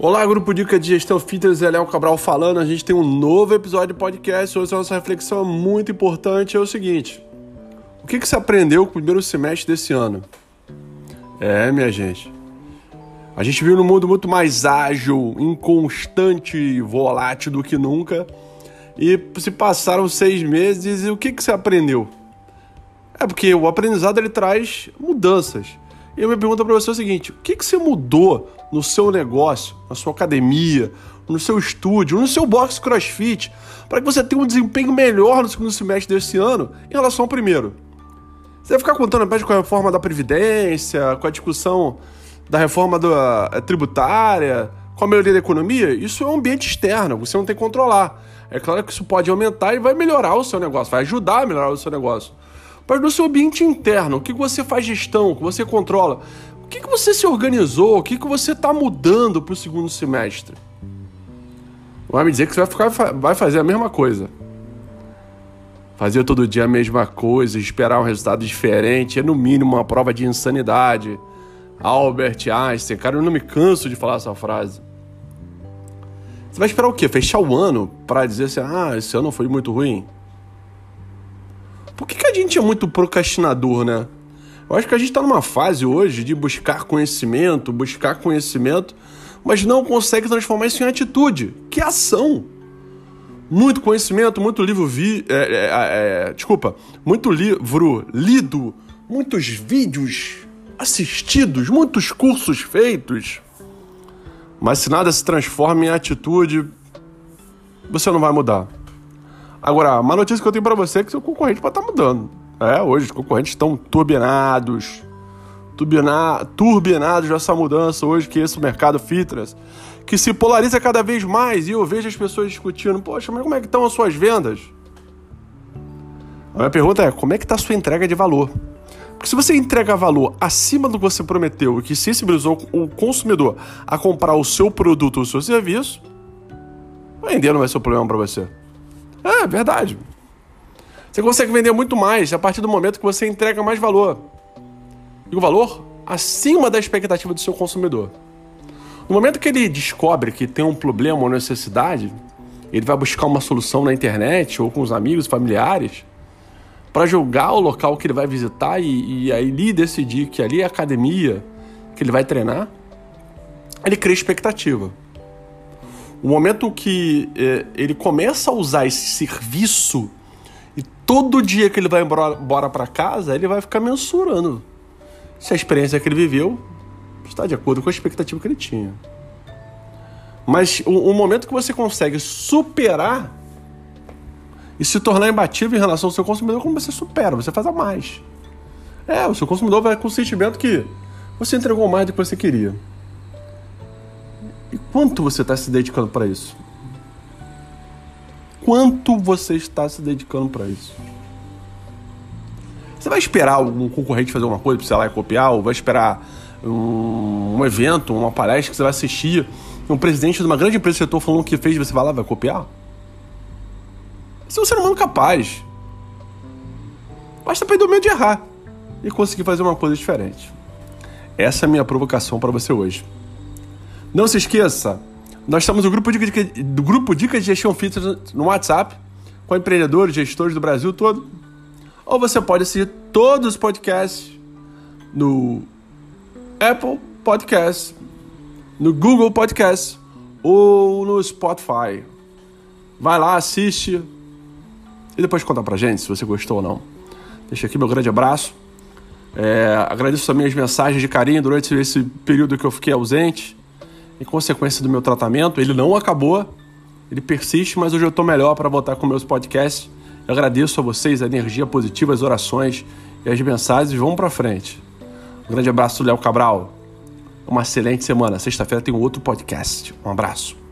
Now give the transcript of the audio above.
Olá, grupo Dica de Gestão Fitness, é Léo Cabral falando. A gente tem um novo episódio de podcast. Hoje a nossa reflexão é muito importante. É o seguinte: o que, que você aprendeu com o primeiro semestre desse ano? É, minha gente. A gente vive num mundo muito mais ágil, inconstante e volátil do que nunca. E se passaram seis meses e o que, que você aprendeu? É porque o aprendizado ele traz mudanças. E a minha pergunta para você é o seguinte: o que, que você mudou no seu negócio, na sua academia, no seu estúdio, no seu box crossfit, para que você tenha um desempenho melhor no segundo semestre desse ano em relação ao primeiro? Você vai ficar contando apenas com a reforma da Previdência, com a discussão da reforma da, eh, tributária, com a melhoria da economia? Isso é um ambiente externo, você não tem que controlar. É claro que isso pode aumentar e vai melhorar o seu negócio, vai ajudar a melhorar o seu negócio. Mas no seu ambiente interno, o que você faz gestão, o que você controla, o que você se organizou, o que você está mudando para o segundo semestre? Vai me dizer que você vai, ficar, vai fazer a mesma coisa. Fazer todo dia a mesma coisa, esperar um resultado diferente, é no mínimo uma prova de insanidade. Albert Einstein, cara, eu não me canso de falar essa frase. Você vai esperar o quê? Fechar o ano para dizer assim, ah, esse ano foi muito ruim? Por que, que a gente é muito procrastinador, né? Eu acho que a gente está numa fase hoje de buscar conhecimento, buscar conhecimento, mas não consegue transformar isso em atitude, que é ação. Muito conhecimento, muito livro vi, é, é, é, desculpa, muito livro lido, muitos vídeos assistidos, muitos cursos feitos. Mas se nada se transforma em atitude, você não vai mudar. Agora, uma notícia que eu tenho para você é que seu concorrente pode estar tá mudando. É, hoje os concorrentes estão turbinados. Turbina, turbinados dessa mudança hoje que esse mercado fitness, que se polariza cada vez mais e eu vejo as pessoas discutindo, poxa, mas como é que estão as suas vendas? A minha pergunta é, como é que está a sua entrega de valor? Porque se você entrega valor acima do que você prometeu e que sensibilizou o consumidor a comprar o seu produto ou o seu serviço, vender não vai ser o problema para você. É, verdade. Você consegue vender muito mais a partir do momento que você entrega mais valor. E o valor acima da expectativa do seu consumidor. No momento que ele descobre que tem um problema ou necessidade, ele vai buscar uma solução na internet ou com os amigos, familiares, para julgar o local que ele vai visitar e, e aí decidir que ali é a academia que ele vai treinar, ele cria expectativa. O momento que eh, ele começa a usar esse serviço e todo dia que ele vai embora para casa, ele vai ficar mensurando se a experiência que ele viveu está de acordo com a expectativa que ele tinha. Mas o, o momento que você consegue superar e se tornar imbatível em relação ao seu consumidor, como você supera, você faz a mais. É, o seu consumidor vai com o sentimento que você entregou mais do que você queria. E quanto você está se dedicando para isso? Quanto você está se dedicando para isso? Você vai esperar um concorrente fazer uma coisa para você lá e copiar? Ou vai esperar um, um, evento, uma palestra que você vai assistir um presidente de uma grande empresa do setor falando o que fez você vai lá vai copiar? Você é um ser humano capaz. Basta perder o medo de errar e conseguir fazer uma coisa diferente. Essa é a minha provocação para você hoje. Não se esqueça, nós estamos no grupo Dica, do grupo Dicas de Gestão Fitness no WhatsApp, com empreendedores, gestores do Brasil todo. Ou você pode assistir todos os podcasts no Apple Podcast, no Google Podcast ou no Spotify. Vai lá, assiste e depois conta pra gente se você gostou ou não. Deixa aqui meu grande abraço. É, agradeço também as mensagens de carinho durante esse período que eu fiquei ausente em consequência do meu tratamento. Ele não acabou, ele persiste, mas hoje eu estou melhor para voltar com meus podcasts. Eu agradeço a vocês a energia positiva, as orações e as mensagens. Vamos para frente. Um grande abraço, Léo Cabral. Uma excelente semana. Sexta-feira tem outro podcast. Um abraço.